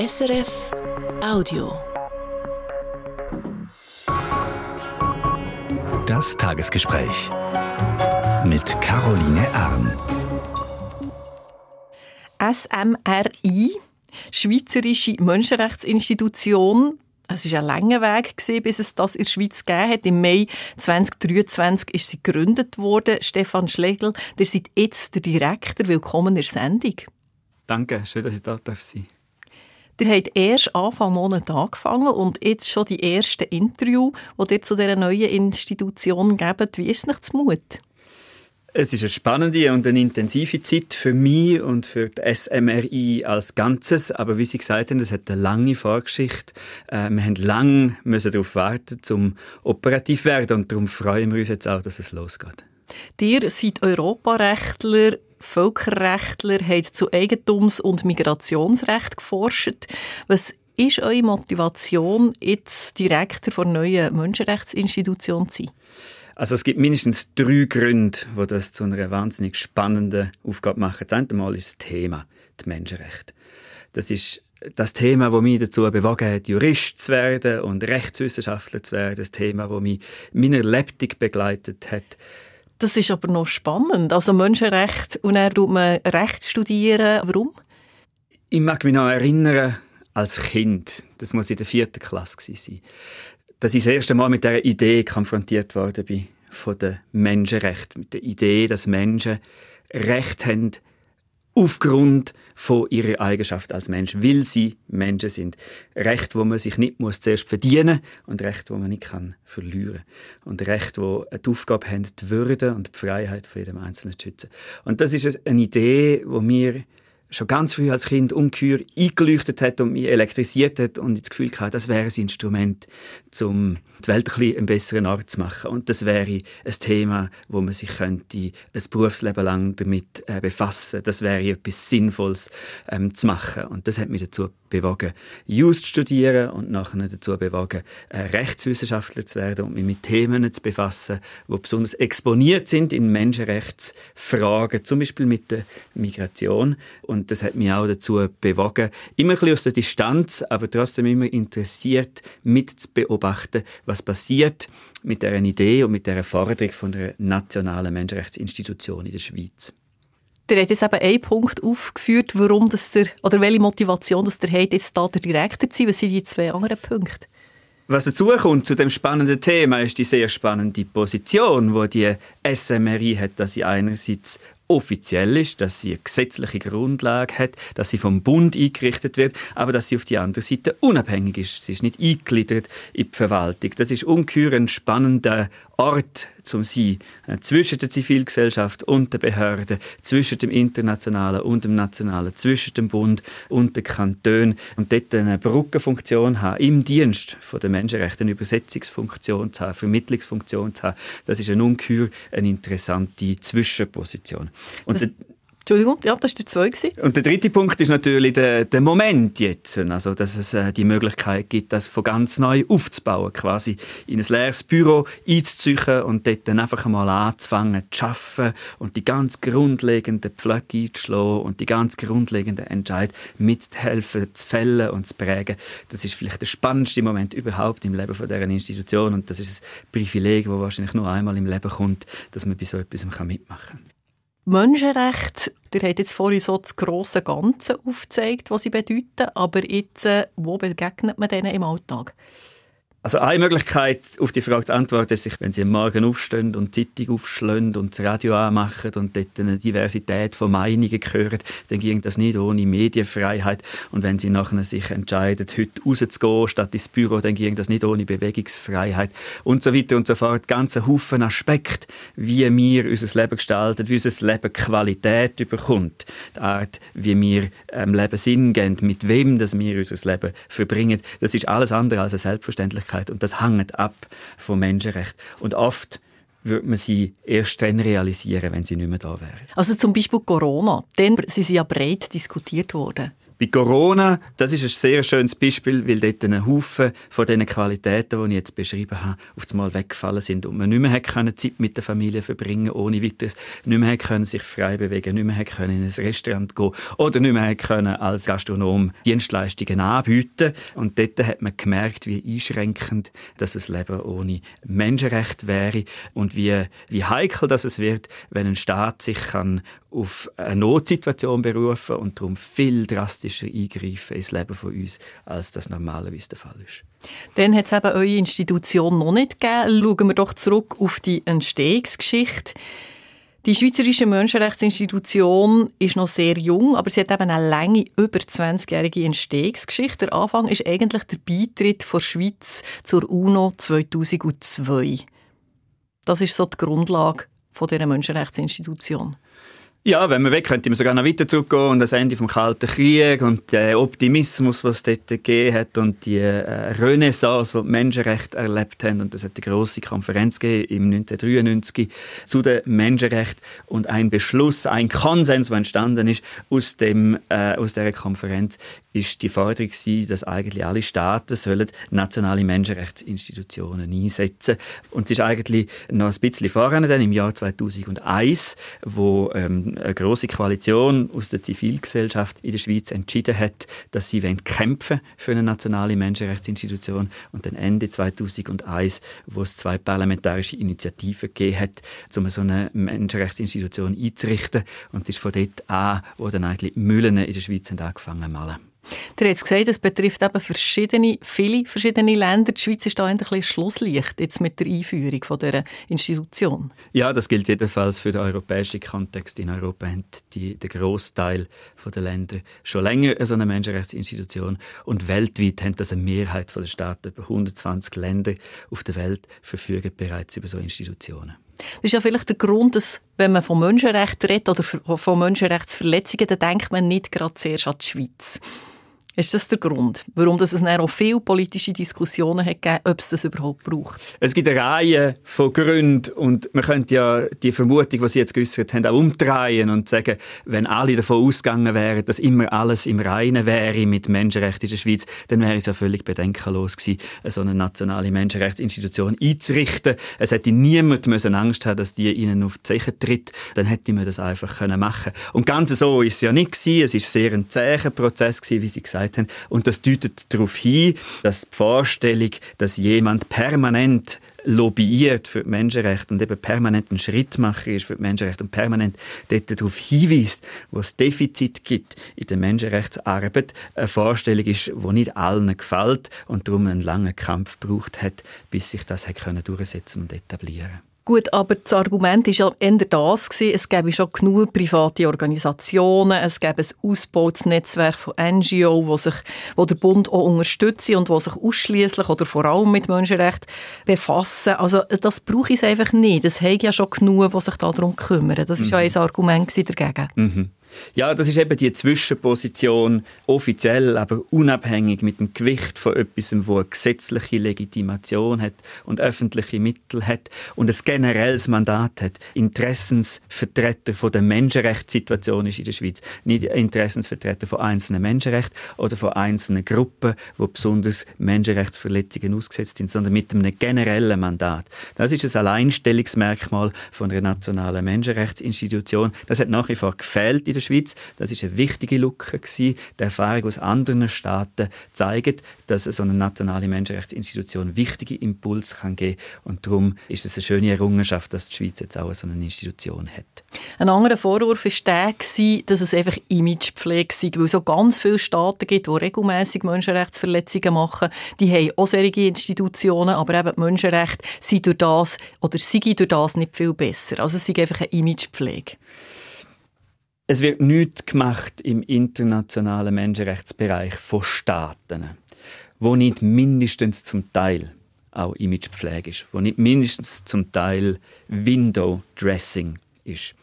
SRF Audio. Das Tagesgespräch mit Caroline Ern. SMRI, Schweizerische Menschenrechtsinstitution. Es war ein langer Weg, bis es das in der Schweiz gegeben hat. Im Mai 2023 ist sie gegründet worden. Stefan Schlegel, ihr seid jetzt der Direktor. Willkommen in der Sendung. Danke, schön, dass ich da sein darf. Ihr habt erst Anfang Monat angefangen und jetzt schon die ersten Interviews, die ihr zu dieser neuen Institution gebt. Wie ist es nicht Mut? Es ist eine spannende und eine intensive Zeit für mich und für die SMRI als Ganzes. Aber wie Sie gesagt haben, es hat eine lange Vorgeschichte. Äh, wir haben lange darauf warten, um operativ zu werden. Und darum freuen wir uns jetzt auch, dass es losgeht. Ihr seid Europarechtler, Völkerrechtler, habt zu Eigentums- und Migrationsrecht geforscht. Was ist eure Motivation, jetzt Direktor der neuen Menschenrechtsinstitution zu sein? Also es gibt mindestens drei Gründe, die das zu einer wahnsinnig spannenden Aufgabe machen. Das eine ist das Thema, die Menschenrechte. Das ist das Thema, das mich dazu bewogen hat, Jurist zu werden und Rechtswissenschaftler zu werden. Das Thema, das mich meiner Lebtung begleitet hat. Das ist aber noch spannend. Also Menschenrecht und er tut man Recht studieren. Warum? Ich mag mich noch erinnern, als Kind, das muss in der vierten Klasse sein, dass ich das erste Mal mit dieser Idee konfrontiert worden bin von den Menschenrechten, mit der Idee, dass Menschen Recht haben aufgrund von ihrer Eigenschaft als Mensch, weil sie Menschen sind. Recht, wo man sich nicht muss zuerst verdienen und Recht, wo man nicht kann verlieren und Recht, wo die Aufgabe haben, die Würde und die Freiheit von jedem Einzelnen zu schützen. Und das ist eine Idee, wo mir schon ganz früh als Kind ungeheuer eingeleuchtet hat und mich elektrisiert hat und ich das Gefühl hatte, das wäre ein Instrument, um die Welt ein, ein besseren Ort zu machen. Und das wäre ein Thema, wo man sich könnte ein Berufsleben lang damit äh, befassen. Das wäre etwas Sinnvolles ähm, zu machen. Und das hat mich dazu bewogen, Just zu studieren und nachher dazu bewogen, äh, Rechtswissenschaftler zu werden und mich mit Themen zu befassen, die besonders exponiert sind in Menschenrechtsfragen, zum Beispiel mit der Migration. Und das hat mich auch dazu bewogen, immer ein bisschen aus der Distanz, aber trotzdem immer interessiert, mit zu beobachten, was passiert mit dieser Idee und mit dieser Forderung von der nationalen Menschenrechtsinstitution in der Schweiz. Der hat jetzt eben einen Punkt aufgeführt, warum das der, oder welche Motivation das der hat, jetzt da der Direktor zu sein. Was sind die zwei anderen Punkte? Was dazu kommt zu dem spannenden Thema, ist die sehr spannende Position, wo die SMRI hat, dass sie einerseits offiziell ist, dass sie eine gesetzliche Grundlage hat, dass sie vom Bund eingerichtet wird, aber dass sie auf die andere Seite unabhängig ist. Sie ist nicht eingegliedert in die Verwaltung. Das ist ungeheuer ein spannender Ort zum Sein äh, zwischen der Zivilgesellschaft und der Behörden, zwischen dem Internationalen und dem Nationalen, zwischen dem Bund und den Kantonen und dort eine Brückenfunktion haben, im Dienst der Menschenrechte, eine Übersetzungsfunktion zu haben, Vermittlungsfunktion zu haben, das ist eine ungeheuer eine interessante Zwischenposition. Und das Entschuldigung, ja, das war der zweite. Und der dritte Punkt ist natürlich der, der Moment jetzt. Also, dass es äh, die Möglichkeit gibt, das von ganz neu aufzubauen, quasi in ein leeres Büro einzuziehen und dort dann einfach mal anzufangen zu arbeiten und die ganz grundlegenden Pflöcke einzuschlagen und die ganz grundlegenden Entscheidungen mitzuhelfen, zu fällen und zu prägen. Das ist vielleicht der spannendste Moment überhaupt im Leben von dieser Institution und das ist ein Privileg, das wahrscheinlich nur einmal im Leben kommt, dass man bei so etwas mitmachen kann. Menschenrechte, ihr habt jetzt vorhin so das grosse Ganze aufgezeigt, was sie bedeuten, aber jetzt, äh, wo begegnet man denen im Alltag? Also eine Möglichkeit, auf die Frage zu antworten, ist, wenn Sie am Morgen aufstehen und die Zeitung aufschlagen und das Radio anmachen und dort eine Diversität von Meinungen hören, dann ging das nicht ohne Medienfreiheit. Und wenn Sie nachher sich entscheiden, heute rauszugehen statt ins Büro, dann ging das nicht ohne Bewegungsfreiheit und so weiter und so fort. Ganz ein Haufen Aspekte, wie wir unser Leben gestalten, wie unser Leben Qualität bekommt. Die Art, wie wir ähm, Leben Sinn geben, mit wem das wir unser Leben verbringen, das ist alles andere als eine Selbstverständlichkeit. Menschlichkeit und das hängt ab vom Menschenrecht. Und oft würde man sie erst dann realisieren, wenn sie nicht mehr da wären. Also zum Beispiel Corona, sind sie ja breit diskutiert worden. Bei Corona, das ist ein sehr schönes Beispiel, weil dort ein Haufen von diesen Qualitäten, die ich jetzt beschrieben habe, auf einmal weggefallen sind und man nicht mehr können Zeit mit der Familie verbringen ohne weiteres, nicht mehr können sich frei bewegen, nicht mehr können in ein Restaurant gehen oder nicht mehr können als Gastronom Dienstleistungen anbieten. Und dort hat man gemerkt, wie einschränkend das Leben ohne Menschenrecht wäre und wie, wie heikel das es wird, wenn ein Staat sich kann auf eine Notsituation berufen und darum viel drastischer eingreifen ins Leben von uns, als das normalerweise der Fall ist. Dann hat es eben eure Institution noch nicht gegeben. Schauen wir doch zurück auf die Entstehungsgeschichte. Die Schweizerische Menschenrechtsinstitution ist noch sehr jung, aber sie hat eben eine lange, über 20-jährige Entstehungsgeschichte. Der Anfang ist eigentlich der Beitritt der Schweiz zur UNO 2002. Das ist so die Grundlage dieser Menschenrechtsinstitution. Ja, wenn man weg könnte man sogar noch weiter zurückgehen und das Ende vom Kalten Krieg und der Optimismus, was es dort gegeben hat und die äh, Renaissance, die die Menschenrechte erlebt haben. Und es hat eine grosse Konferenz gegeben im 1993 zu den Menschenrechten und ein Beschluss, ein Konsens, der entstanden ist aus, dem, äh, aus dieser Konferenz, ist die Forderung gewesen, dass eigentlich alle Staaten sollen nationale Menschenrechtsinstitutionen einsetzen. Und es ist eigentlich noch ein bisschen voran, dann im Jahr 2001, wo ähm, eine große Koalition aus der Zivilgesellschaft in der Schweiz entschieden hat, dass sie kämpfen für eine nationale Menschenrechtsinstitution. Und dann Ende 2001, wo es zwei parlamentarische Initiativen gegeben hat, um so eine Menschenrechtsinstitution einzurichten. Und es ist von dort an, wo dann eigentlich Mühlen in der Schweiz angefangen zu malen. Du hast gesagt, es betrifft eben verschiedene, viele verschiedene Länder. Die Schweiz ist da ein bisschen Schlusslicht jetzt mit der Einführung von dieser Institution. Ja, das gilt jedenfalls für den europäischen Kontext. In Europa haben die, der Großteil der Länder schon länger so eine Menschenrechtsinstitution und weltweit haben das eine Mehrheit der Staaten, über 120 Länder auf der Welt verfügen bereits über so Institutionen. Das ist ja vielleicht der Grund, dass, wenn man von Menschenrechten redet oder von Menschenrechtsverletzungen, dann denkt man nicht gerade zuerst an die Schweiz. Ist das der Grund, warum es dann auch viele politische Diskussionen hat gegeben, ob es das überhaupt braucht? Es gibt eine Reihe von Gründen und man könnte ja die Vermutung, die Sie jetzt geäußert haben, auch umdrehen und sagen, wenn alle davon ausgegangen wären, dass immer alles im Reinen wäre mit Menschenrechten in der Schweiz, dann wäre es ja völlig bedenkenlos gewesen, so eine nationale Menschenrechtsinstitution einzurichten. Es hätte niemand müssen Angst haben, dass die ihnen auf die Zeche tritt. Dann hätte man das einfach können machen. Und ganz so ist es ja nicht gewesen. Es ist sehr ein zäher Prozess gewesen, wie Sie gesagt gesagt haben. Und das deutet darauf hin, dass die Vorstellung, dass jemand permanent lobbyiert für die Menschenrechte und eben permanent ein Schrittmacher ist für die Menschenrechte und permanent dort darauf hinweist, wo es Defizit gibt in der Menschenrechtsarbeit, eine Vorstellung ist, die nicht allen gefällt und darum einen langen Kampf braucht hat, bis sich das hat durchsetzen und etablieren Gut, aber das Argument war ja eher das gewesen, es gäbe schon genug private Organisationen, es gäbe ein ausgebautes Netzwerk von NGO, wo sich, wo der Bund auch unterstützt und wo sich ausschließlich oder vor allem mit Menschenrechten befassen. Also das brauche ich einfach nicht. Es haben ja schon genug, die sich darum kümmern. Das war mhm. ja ein Argument dagegen. Mhm. Ja, das ist eben die Zwischenposition, offiziell, aber unabhängig mit dem Gewicht von etwas, wo eine gesetzliche Legitimation hat und öffentliche Mittel hat und ein generelles Mandat hat. Interessensvertreter von der Menschenrechtssituation ist in der Schweiz. Nicht Interessensvertreter von einzelnen Menschenrechten oder von einzelnen Gruppen, wo besonders Menschenrechtsverletzungen ausgesetzt sind, sondern mit einem generellen Mandat. Das ist ein Alleinstellungsmerkmal von einer nationalen Menschenrechtsinstitution. Das hat nach wie vor gefehlt in der der Schweiz. Das ist eine wichtige Lücke gewesen. Die Erfahrung aus anderen Staaten zeigt, dass so eine nationale Menschenrechtsinstitution wichtige Impulse kann geben und darum ist es eine schöne Errungenschaft, dass die Schweiz jetzt auch so eine Institution hat. Ein anderer Vorwurf war dass es einfach Imagepflege sei, weil es so ganz viele Staaten gibt, die regelmäßig Menschenrechtsverletzungen machen. Die haben auch solche Institutionen, aber eben die Menschenrechte sind durch das oder sind durch das nicht viel besser. Also es ist einfach eine Imagepflege. Es wird nichts gemacht im internationalen Menschenrechtsbereich von Staaten, wo nicht mindestens zum Teil auch Imagepflege ist, wo nicht mindestens zum Teil Window Dressing ist.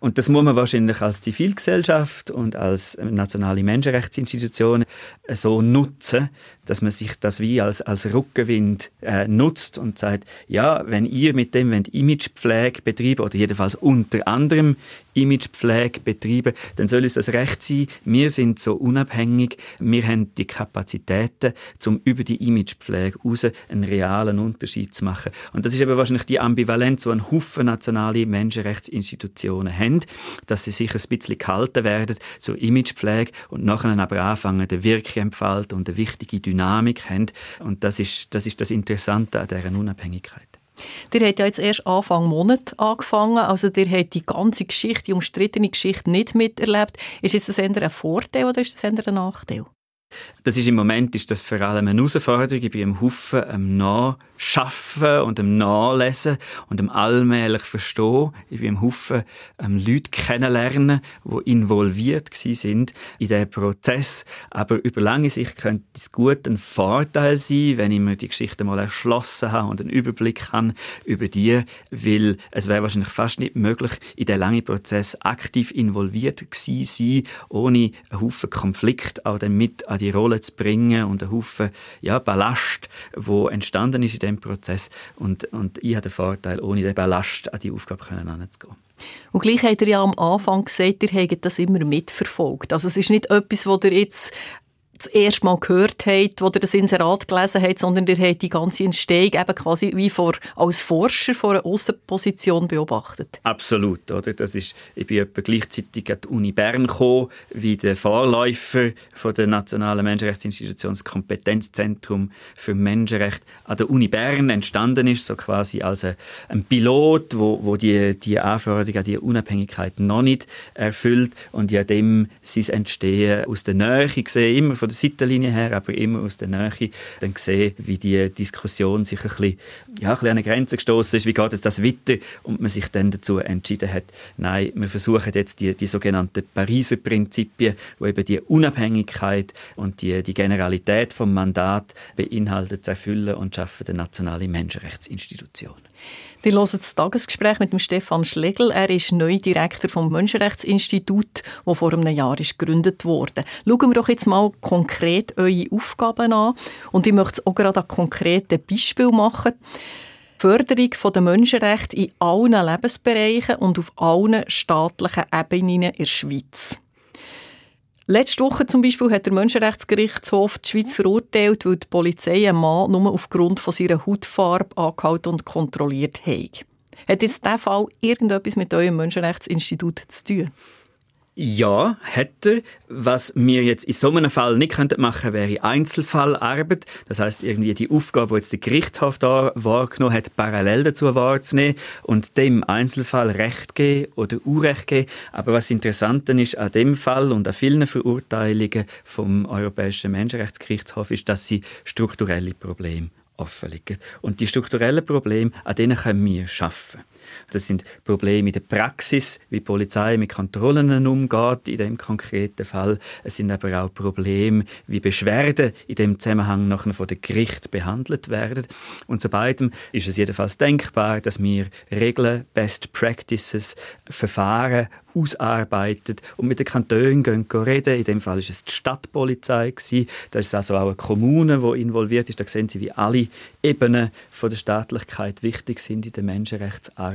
Und das muss man wahrscheinlich als Zivilgesellschaft und als nationale Menschenrechtsinstitution so nutzen, dass man sich das wie als, als Rückenwind äh, nutzt und sagt, ja, wenn ihr mit dem wollt Imagepflege betreiben oder jedenfalls unter anderem Imagepflege betreiben, dann soll uns das recht sein. Wir sind so unabhängig, wir haben die Kapazitäten, um über die Imagepflege raus einen realen Unterschied zu machen. Und das ist eben wahrscheinlich die Ambivalenz, die ein Haufen nationale Menschenrechtsinstitutionen haben, dass sie sich ein bisschen gehalten werden zur Imagepflege und nachher aber anfangen, den Wirkung entfalten und eine wichtige Dynamik haben. Und das ist das, ist das Interessante an dieser Unabhängigkeit. Ihr habt ja jetzt erst Anfang Monat angefangen, also ihr habt die ganze Geschichte, die umstrittene Geschichte nicht miterlebt. Ist das eher ein Vorteil oder ist das eher ein Nachteil? Das ist im Moment ist das vor allem eine Herausforderung. Ich bin im Haufen am Nachschaffen und am Nachlesen und am allmählich Verstehen. Ich bin im Haufen am Leute kennenlernen, die involviert sind in diesen Prozess. Aber über lange Sicht könnte es gut ein Vorteil sein, wenn ich mir die Geschichte mal erschlossen habe und einen Überblick habe über die, weil es wäre wahrscheinlich fast nicht möglich, in diesen langen Prozess aktiv involviert zu sein, ohne einen Haufen Konflikt auch dann mit an die Rolle zu bringen und einen Haufen ja, Ballast, wo entstanden ist in dem Prozess. Und, und ich habe den Vorteil, ohne den Ballast an die Aufgabe heranzugehen. Und gleich hat er ja am Anfang gesagt, ihr habt das immer mitverfolgt. Also es ist nicht etwas, wo ihr jetzt das erste Mal gehört habt, wo ihr das Inserat gelesen habt, sondern ihr habt die ganze Entstehung eben quasi wie vor, als Forscher vor einer Aussenposition beobachtet. Absolut, oder? Das ist, ich bin etwa gleichzeitig an die Uni Bern gekommen, wie der Vorläufer von der Nationalen Menschenrechtsinstitution, das Kompetenzzentrum für Menschenrecht an der Uni Bern entstanden ist, so quasi als ein Pilot, wo, wo die, die Anforderungen an die Unabhängigkeit noch nicht erfüllt und ja dem sein Entstehen aus der Nähe gesehen, immer von der Seitenlinie her, aber immer aus der Nähe, dann gesehen, wie die Diskussion sich ein bisschen, ja, ein bisschen an eine Grenze gestoßen ist, wie geht es das weiter und man sich dann dazu entschieden hat, nein, wir versuchen jetzt die, die sogenannten Pariser Prinzipien, wo eben die Unabhängigkeit und die, die Generalität vom Mandat beinhaltet, zu erfüllen und schaffen eine nationale Menschenrechtsinstitution. Die hören das Tagesgespräch mit dem Stefan Schlegel. Er ist neu Direktor vom Menschenrechtsinstitut, das vor einem Jahr ist gegründet wurde. Schauen wir doch jetzt mal konkret eure Aufgaben an. Und ich möchte es auch gerade an konkreten Beispiel machen. Förderung der Menschenrechte in allen Lebensbereichen und auf allen staatlichen Ebenen in der Schweiz. Letzte Woche zum Beispiel hat der Menschenrechtsgerichtshof die Schweiz verurteilt, weil die Polizei einen Mann nur aufgrund von seiner Hautfarbe angehalten und kontrolliert hat. Hat jetzt dieser Fall irgendetwas mit eurem Menschenrechtsinstitut zu tun? Ja, hätte. Was wir jetzt in so einem Fall nicht könnten machen, wäre Einzelfallarbeit. Das heißt irgendwie die Aufgabe, die jetzt der Gerichtshof da wahrgenommen hat, parallel dazu wahrzunehmen und dem Einzelfall Recht geben oder Unrecht geben. Aber was interessant ist an dem Fall und an vielen Verurteilungen vom Europäischen Menschenrechtsgerichtshof ist, dass sie strukturelle Probleme offenlegen. Und die strukturellen Probleme, an denen können wir schaffen. Das sind Probleme in der Praxis, wie die Polizei mit Kontrollen umgeht in dem konkreten Fall. Es sind aber auch Probleme, wie Beschwerden in dem Zusammenhang nachher von den Gericht behandelt werden. Und zu beidem ist es jedenfalls denkbar, dass wir Regeln, Best Practices, Verfahren ausarbeitet und mit den Kantonen gehen reden. In dem Fall ist es die Stadtpolizei gewesen. Da ist also auch eine Kommune, die involviert ist. Da sehen Sie, wie alle Ebenen von der Staatlichkeit wichtig sind in der Menschenrechtsarbeit.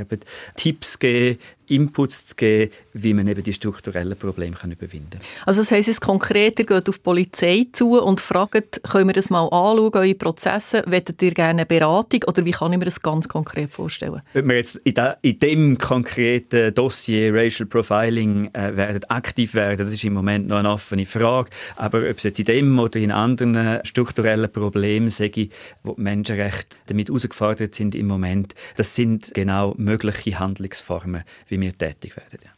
Tipps geben, Inputs zu geben, wie man eben die strukturellen Probleme kann überwinden kann. Also das heisst es konkret, ihr geht auf die Polizei zu und fragt, können wir das mal anschauen, eure Prozesse, wettet ihr gerne eine Beratung oder wie kann ich mir das ganz konkret vorstellen? Wenn wir jetzt in, da, in dem konkreten Dossier Racial Profiling äh, werden aktiv werden, das ist im Moment noch eine offene Frage, aber ob es jetzt in dem oder in anderen strukturellen Problemen, sage ich, wo die Menschenrechte damit herausgefordert sind im Moment, das sind genau mögliche Handlungsformen, wie wie wir tätig werden. Ja.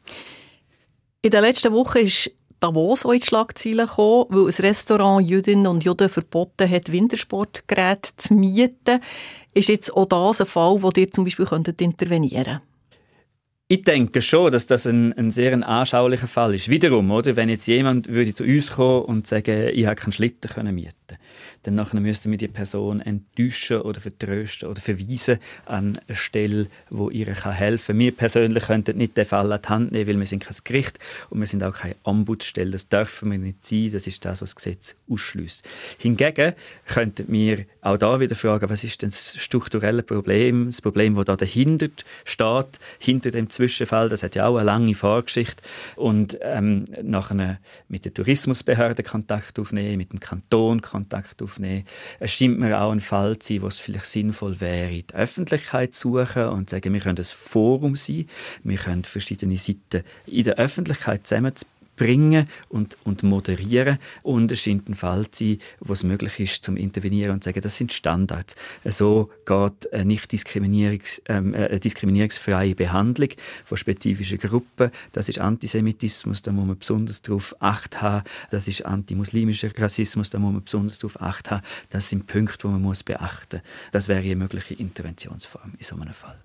In der letzten Woche ist Davos auch in die Schlagzeilen gekommen, weil ein Restaurant Jüdinnen und Juden verboten hat, Wintersportgeräte zu mieten. Ist jetzt auch das ein Fall, wo ihr zum Beispiel intervenieren könntet? Ich denke schon, dass das ein, ein sehr ein anschaulicher Fall ist. Wiederum, oder? Wenn jetzt jemand würde zu uns kommen und sagen, ich habe keinen Schlitten können mieten dann nachher müssten wir die Person enttäuschen oder vertrösten oder verweisen an eine Stelle, wo ihr helfen kann. Wir persönlich könnten nicht den Fall an die Hand nehmen, weil wir sind kein Gericht und wir sind auch keine Ombudsstelle. Das dürfen wir nicht sein. Das ist das, was das Gesetz ausschließt. Hingegen könnten wir auch da wieder fragen, was ist denn das strukturelle Problem, das Problem, das da dahinter steht, hinter dem Zwischenfall. Das hat ja auch eine lange Vorgeschichte. Und ähm, nachher mit der Tourismusbehörde Kontakt aufnehmen, mit dem Kanton Kontakt aufnehmen aufnehmen. Es scheint mir auch ein Fall zu sein, wo es vielleicht sinnvoll wäre, die Öffentlichkeit zu suchen und zu sagen, wir können ein Forum sein, wir können verschiedene Seiten in der Öffentlichkeit zusammenzubringen bringen und, und moderieren. Und es scheint ein Fall zu sein, wo es möglich ist, zum intervenieren und zu sagen, das sind Standards. So geht eine nicht diskriminierungs, ähm, eine diskriminierungsfreie Behandlung von spezifischen Gruppen. Das ist Antisemitismus, da muss man besonders darauf Acht haben. Das ist antimuslimischer Rassismus, da muss man besonders darauf Acht haben. Das sind Punkte, die man muss beachten muss. Das wäre eine mögliche Interventionsform in so einem Fall.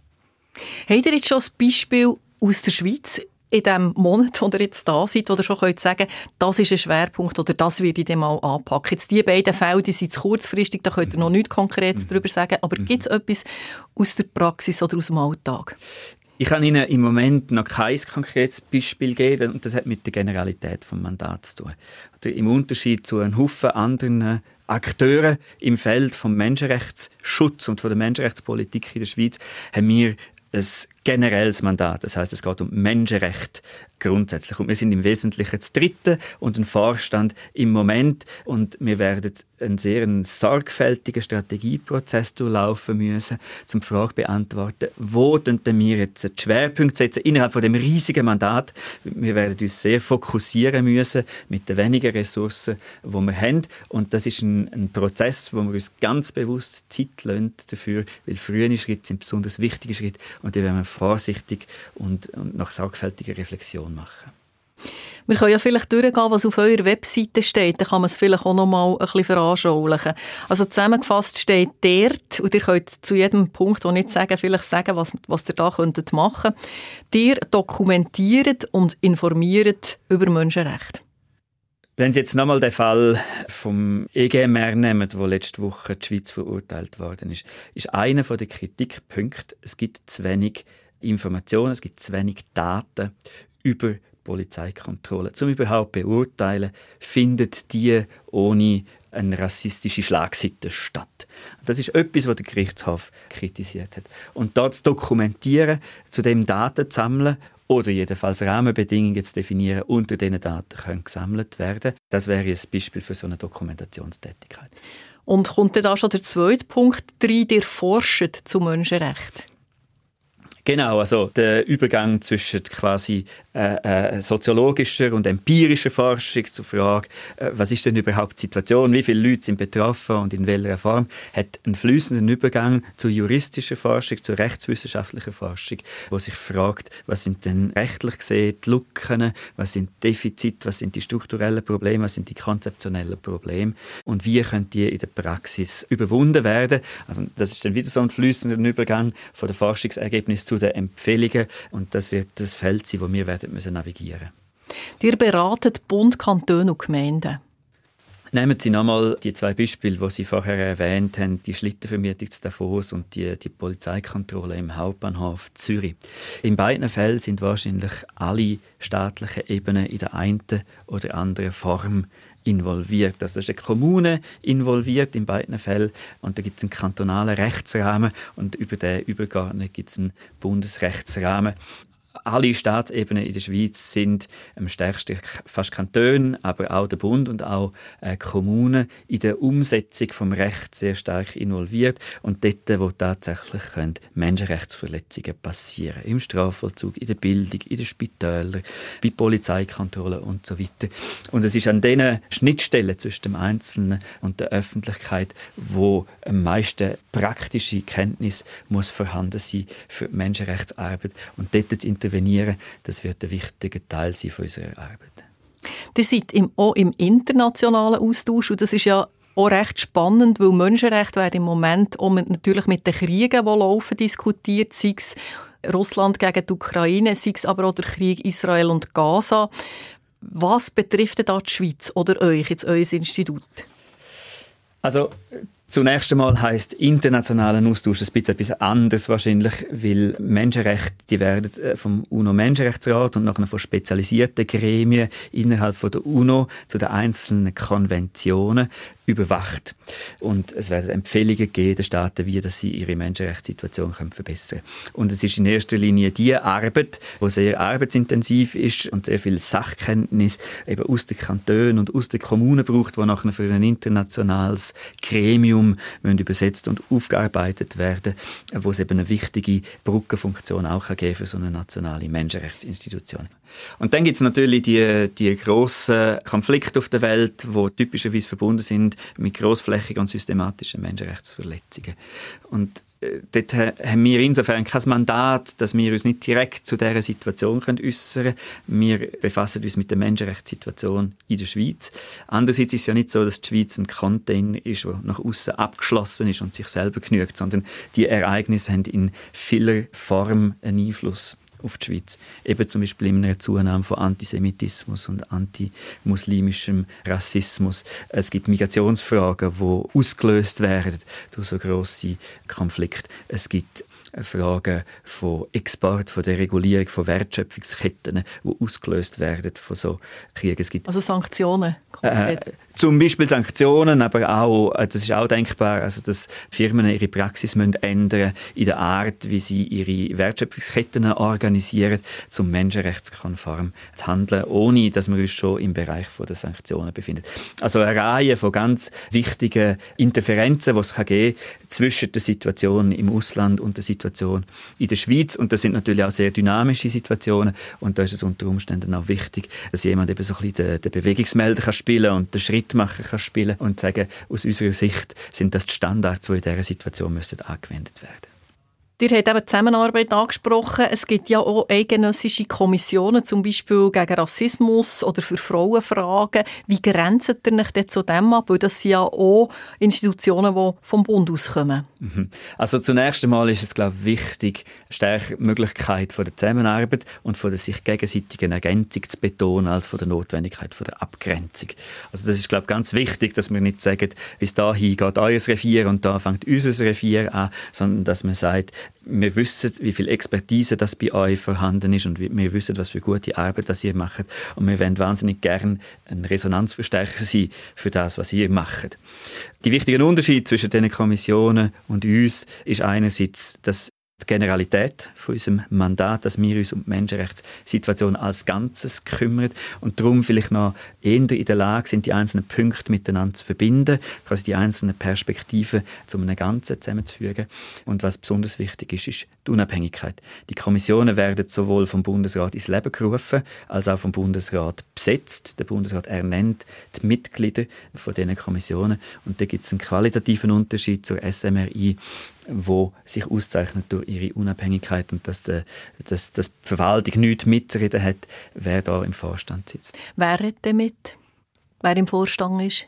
Habt ihr jetzt schon ein Beispiel aus der Schweiz in dem Monat, wo ihr jetzt da seid, oder schon könnt sagen, das ist ein Schwerpunkt oder das würde ich dann mal anpacken. Jetzt die beiden Fälle, die sind kurzfristig, da könnt ihr noch nichts Konkretes mhm. darüber sagen, aber mhm. gibt es etwas aus der Praxis oder aus dem Alltag? Ich kann Ihnen im Moment noch kein konkretes Beispiel geben und das hat mit der Generalität des Mandats zu tun. Oder Im Unterschied zu einem Haufen anderen Akteuren im Feld vom Menschenrechtsschutz und von der Menschenrechtspolitik in der Schweiz haben wir ein generelles Mandat. Das heißt, es geht um Menschenrecht grundsätzlich. Und wir sind im Wesentlichen das Dritte und ein Vorstand im Moment. Und wir werden einen sehr sorgfältigen Strategieprozess durchlaufen müssen, um die Frage beantworten, wo denn wir jetzt den Schwerpunkt setzen innerhalb von dem riesigen Mandat. Wir werden uns sehr fokussieren müssen mit den wenigen Ressourcen, die wir haben. Und das ist ein, ein Prozess, wo wir uns ganz bewusst Zeit lassen dafür, weil frühe Schritte sind besonders wichtige Schritte und die werden wir vorsichtig und, und nach sorgfältiger Reflexion machen. Wir können ja vielleicht durchgehen, was auf eurer Webseite steht. Dann kann man es vielleicht auch noch mal ein bisschen veranschaulichen. Also zusammengefasst steht dort, und ihr könnt zu jedem Punkt, den ich nicht sagen, vielleicht sagen, was, was ihr da könntet machen. Ihr dokumentiert und informiert über Menschenrechte. Wenn Sie jetzt nochmal den Fall vom EGMR nehmen, wo letzte Woche die Schweiz verurteilt worden ist, ist einer der Kritikpunkte, es gibt zu wenig Informationen, es gibt zu wenig Daten über Polizeikontrolle. Zum überhaupt beurteilen, findet die ohne eine rassistische Schlagseite statt. Das ist etwas, was der Gerichtshof kritisiert hat. Und dort zu dokumentieren, zu dem Daten zu sammeln oder jedenfalls Rahmenbedingungen zu definieren, unter diesen Daten können gesammelt werden. Das wäre ein Beispiel für so eine Dokumentationstätigkeit. Und kommt da schon der zweite Punkt rein, der forscht zu Menschenrechten? Genau, also der Übergang zwischen quasi äh, äh, soziologischer und empirischer Forschung zur Frage, äh, was ist denn überhaupt die Situation, wie viele Leute sind betroffen und in welcher Form, hat einen fließenden Übergang zu juristischer Forschung, zu rechtswissenschaftlicher Forschung, wo sich fragt, was sind denn rechtlich gesehen die Lücken, was sind Defizite, was sind die strukturellen Probleme, was sind die konzeptionellen Probleme? Und wie können die in der Praxis überwunden werden. Also das ist dann wieder so ein fließender Übergang von der Forschungsergebnis zu den Empfehlungen und das wird das Feld sein, wo wir werden müssen navigieren. Ihr beratet Bund, Kantone und Gemeinden. Nehmen Sie nochmal die zwei Beispiele, die Sie vorher erwähnt haben, die Schlittenvermietung zu Davos und die, die Polizeikontrolle im Hauptbahnhof Zürich. In beiden Fällen sind wahrscheinlich alle staatlichen Ebenen in der einen oder anderen Form involviert. Also ist eine Kommune involviert in beiden Fällen und da gibt es einen kantonalen Rechtsrahmen und über den übergeordnet gibt es einen Bundesrechtsrahmen alle Staatsebenen in der Schweiz sind am stärksten fast Kantone, aber auch der Bund und auch äh, Kommunen in der Umsetzung vom Recht sehr stark involviert und dort, wo tatsächlich können Menschenrechtsverletzungen passieren im Strafvollzug, in der Bildung, in den Spitälern, bei Polizeikontrollen und so weiter. Und es ist an diesen Schnittstellen zwischen dem Einzelnen und der Öffentlichkeit, wo am meisten praktische Kenntnis muss vorhanden sein für die Menschenrechtsarbeit und dort intervenieren, das wird ein wichtiger Teil sein von unserer Arbeit. Ihr seid im, auch im internationalen Austausch und das ist ja auch recht spannend, weil Menschenrechte werden im Moment auch mit, natürlich mit den Kriegen, die laufen, diskutiert, sei es Russland gegen die Ukraine, sei es aber auch der Krieg Israel und Gaza. Was betrifft da die Schweiz oder euch, jetzt euer Institut? Also Zunächst einmal heißt internationaler Austausch ein bisschen etwas anderes wahrscheinlich, weil Menschenrechte, die werden äh, vom UNO-Menschenrechtsrat und nachher von spezialisierten Gremien innerhalb von der UNO zu den einzelnen Konventionen überwacht. Und es werden Empfehlungen gegeben den Staaten, wie dass sie ihre Menschenrechtssituation können verbessern können. Und es ist in erster Linie die Arbeit, die sehr arbeitsintensiv ist und sehr viel Sachkenntnis eben aus den Kantonen und aus den Kommunen braucht, wo nachher für ein internationales Gremium übersetzt und aufgearbeitet werden, wo es eben eine wichtige Brückenfunktion auch geben für so eine nationale Menschenrechtsinstitution. Und dann gibt es natürlich die, die grossen Konflikte auf der Welt, die typischerweise verbunden sind mit grossflächigen und systematischen Menschenrechtsverletzungen. Und dort haben wir insofern kein Mandat, dass wir uns nicht direkt zu dieser Situation äußern können. Wir befassen uns mit der Menschenrechtssituation in der Schweiz. Andererseits ist es ja nicht so, dass die Schweiz ein Container ist, der nach außen abgeschlossen ist und sich selber genügt, sondern die Ereignisse haben in vieler Form einen Einfluss auf die Schweiz. Eben zum Beispiel in einer Zunahme von Antisemitismus und antimuslimischem Rassismus. Es gibt Migrationsfragen, die ausgelöst werden durch so grosse Konflikte. Es gibt Fragen von Export, von der Regulierung von Wertschöpfungsketten, die ausgelöst werden von so Kriegen. Es gibt also Sanktionen. Äh, zum Beispiel Sanktionen, aber auch, äh, das ist auch denkbar, also dass Firmen ihre Praxis müssen ändern in der Art, wie sie ihre Wertschöpfungsketten organisieren, zum menschenrechtskonform zu handeln, ohne dass wir uns schon im Bereich der Sanktionen befinden. Also eine Reihe von ganz wichtigen Interferenzen, die es geben kann zwischen der Situation im Ausland und der Situation in der Schweiz. Und das sind natürlich auch sehr dynamische Situationen. Und da ist es unter Umständen auch wichtig, dass jemand eben so ein bisschen den, den Bewegungsmelder kann spielen und den Schrittmacher kann spielen und sagen, aus unserer Sicht sind das die Standards, die in dieser Situation müssen angewendet werden Ihr habt eben Zusammenarbeit angesprochen. Es gibt ja auch eidgenössische Kommissionen, zum Beispiel gegen Rassismus oder für Frauenfragen. Wie grenzt ihr euch denn zu dem ab? Weil das sind ja auch Institutionen, die vom Bund auskommen. Mhm. Also zunächst einmal ist es, glaube ich, wichtig, stärker Möglichkeit von der Zusammenarbeit und von der sich gegenseitigen Ergänzung zu betonen, als von der Notwendigkeit von der Abgrenzung. Also das ist, glaube ich, ganz wichtig, dass wir nicht sagen, bis dahin geht euer Revier und da fängt unser Revier an, sondern dass man sagt, wir wissen, wie viel Expertise das bei euch vorhanden ist und wir wissen, was für gute Arbeit das ihr macht und wir wollen wahnsinnig gern ein Resonanzverstärker sein für das, was ihr macht. Die wichtigen Unterschiede zwischen den Kommissionen und uns ist einerseits, dass die Generalität von unserem Mandat, dass wir uns um die Menschenrechtssituation als Ganzes kümmern und darum vielleicht noch eher in der Lage sind, die einzelnen Punkte miteinander zu verbinden, quasi die einzelnen Perspektiven zu einem Ganzen zusammenzufügen. Und was besonders wichtig ist, ist die Unabhängigkeit. Die Kommissionen werden sowohl vom Bundesrat ins Leben gerufen, als auch vom Bundesrat besetzt. Der Bundesrat ernennt die Mitglieder von diesen Kommissionen und da gibt es einen qualitativen Unterschied zur SMRI, wo sich auszeichnet durch ihre Unabhängigkeit und dass, der, dass, dass die Verwaltung nichts mitzureden hat, wer da im Vorstand sitzt. Wer redet damit? Wer im Vorstand ist?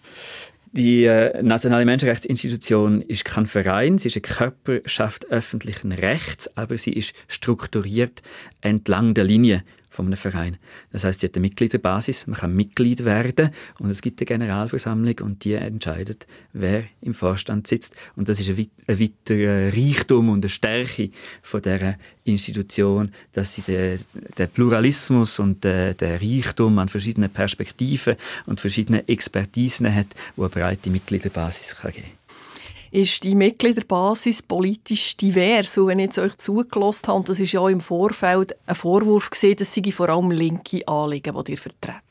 Die äh, Nationale Menschenrechtsinstitution ist kein Verein, sie ist eine Körperschaft öffentlichen Rechts, aber sie ist strukturiert entlang der Linie von einem Verein. Das heißt, sie hat eine Mitgliederbasis, man kann Mitglied werden und es gibt eine Generalversammlung und die entscheidet, wer im Vorstand sitzt. Und das ist ein, weiterer Reichtum und eine Stärke von dieser Institution, dass sie den, den Pluralismus und den, den, Reichtum an verschiedenen Perspektiven und verschiedenen Expertisen hat, wo eine breite Mitgliederbasis kann geben kann ist die Mitgliederbasis politisch divers. Und wenn ich jetzt euch zugelassen habe, das ist ja im Vorfeld ein Vorwurf gesehen, das sei vor allem linke Anliegen, die ihr vertretet.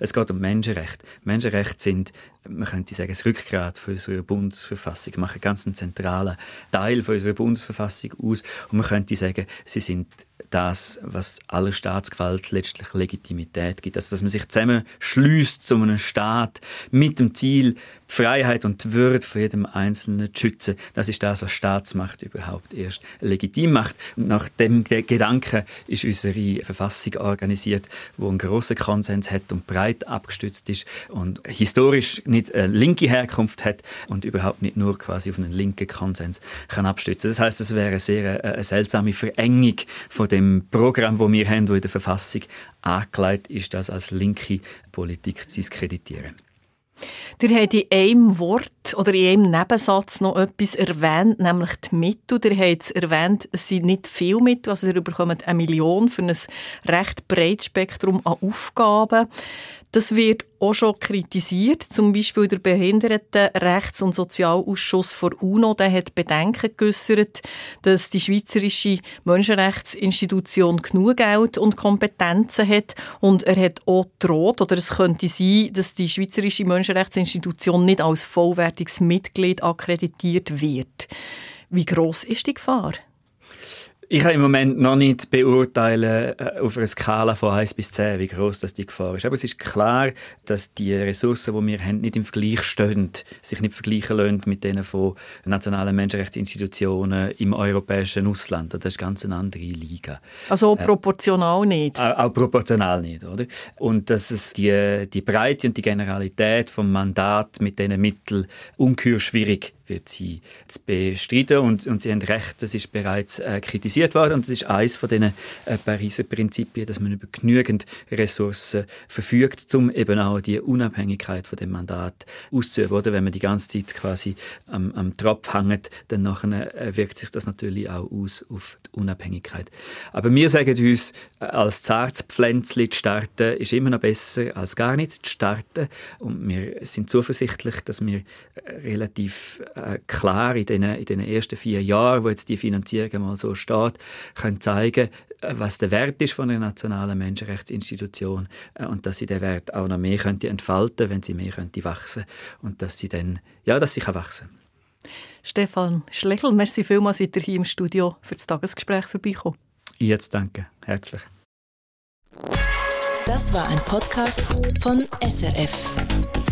Es geht um Menschenrechte. Menschenrechte sind, man könnte sagen, das Rückgrat von unserer Bundesverfassung, machen ganz zentralen Teil von unserer Bundesverfassung aus. Und man könnte sagen, sie sind das, was aller Staatsgewalt letztlich Legitimität gibt. Also, dass man sich zusammenschließt zu einem Staat mit dem Ziel, Freiheit und Würde von jedem Einzelnen zu schützen. Das ist das, was Staatsmacht überhaupt erst legitim macht. nach dem Gedanken ist unsere Verfassung organisiert, wo einen grossen Konsens hat und breit abgestützt ist und historisch nicht eine linke Herkunft hat und überhaupt nicht nur quasi auf einen linken Konsens kann abstützen. Das heißt, es wäre eine sehr eine seltsame Verengung von dem Programm, wo wir haben, wo in der Verfassung angelegt ist, das als linke Politik zu diskreditieren. Ihr habt in einem Wort oder in einem Nebensatz noch etwas erwähnt, nämlich die Mittel. Ihr habt erwähnt, es sind nicht viele Mittel, also ihr bekommt eine Million für ein recht breites Spektrum an Aufgaben. Das wird auch schon kritisiert. Zum Beispiel der Behindertenrechts- und Sozialausschuss der UNO der hat Bedenken geäußert, dass die Schweizerische Menschenrechtsinstitution genug Geld und Kompetenzen hat. Und er hat auch droht, oder es könnte sein, dass die Schweizerische Menschenrechtsinstitution nicht als vollwertiges Mitglied akkreditiert wird. Wie groß ist die Gefahr? Ich kann im Moment noch nicht beurteilen äh, auf einer Skala von 1 bis 10, wie groß das die Gefahr ist. Aber es ist klar, dass die Ressourcen, die wir haben, nicht im Vergleich stehen, sich nicht vergleichen lassen mit denen von nationalen Menschenrechtsinstitutionen im europäischen Ausland. Das ist ganz eine andere Liga. Also auch proportional äh, nicht? Auch, auch, proportional nicht, oder? Und dass es die, die Breite und die Generalität vom Mandat mit diesen Mitteln ungeheuer schwierig wird sie zu bestreiten und, und sie haben recht, das ist bereits äh, kritisiert worden und das ist eines von diesen äh, Pariser Prinzipien, dass man über genügend Ressourcen verfügt, um eben auch die Unabhängigkeit von dem Mandat auszuüben. Oder wenn man die ganze Zeit quasi am, am Tropf hängt, dann nachher, äh, wirkt sich das natürlich auch aus auf die Unabhängigkeit. Aber wir sagen uns, äh, als zartes Pflänzchen zu starten, ist immer noch besser als gar nicht zu starten und wir sind zuversichtlich, dass wir äh, relativ äh, klar in den, in den ersten vier Jahren, wo jetzt die Finanzierung mal so steht, können zeigen, äh, was der Wert ist von einer nationalen Menschenrechtsinstitution äh, und dass sie den Wert auch noch mehr könnte entfalten, wenn sie mehr könnte wachsen und dass sie dann, ja, dass sie kann wachsen. Stefan Schlegel, merci vielmals, seid ihr hier im Studio für das Tagesgespräch vorbeikommen. Ich jetzt danke, herzlich. Das war ein Podcast von SRF.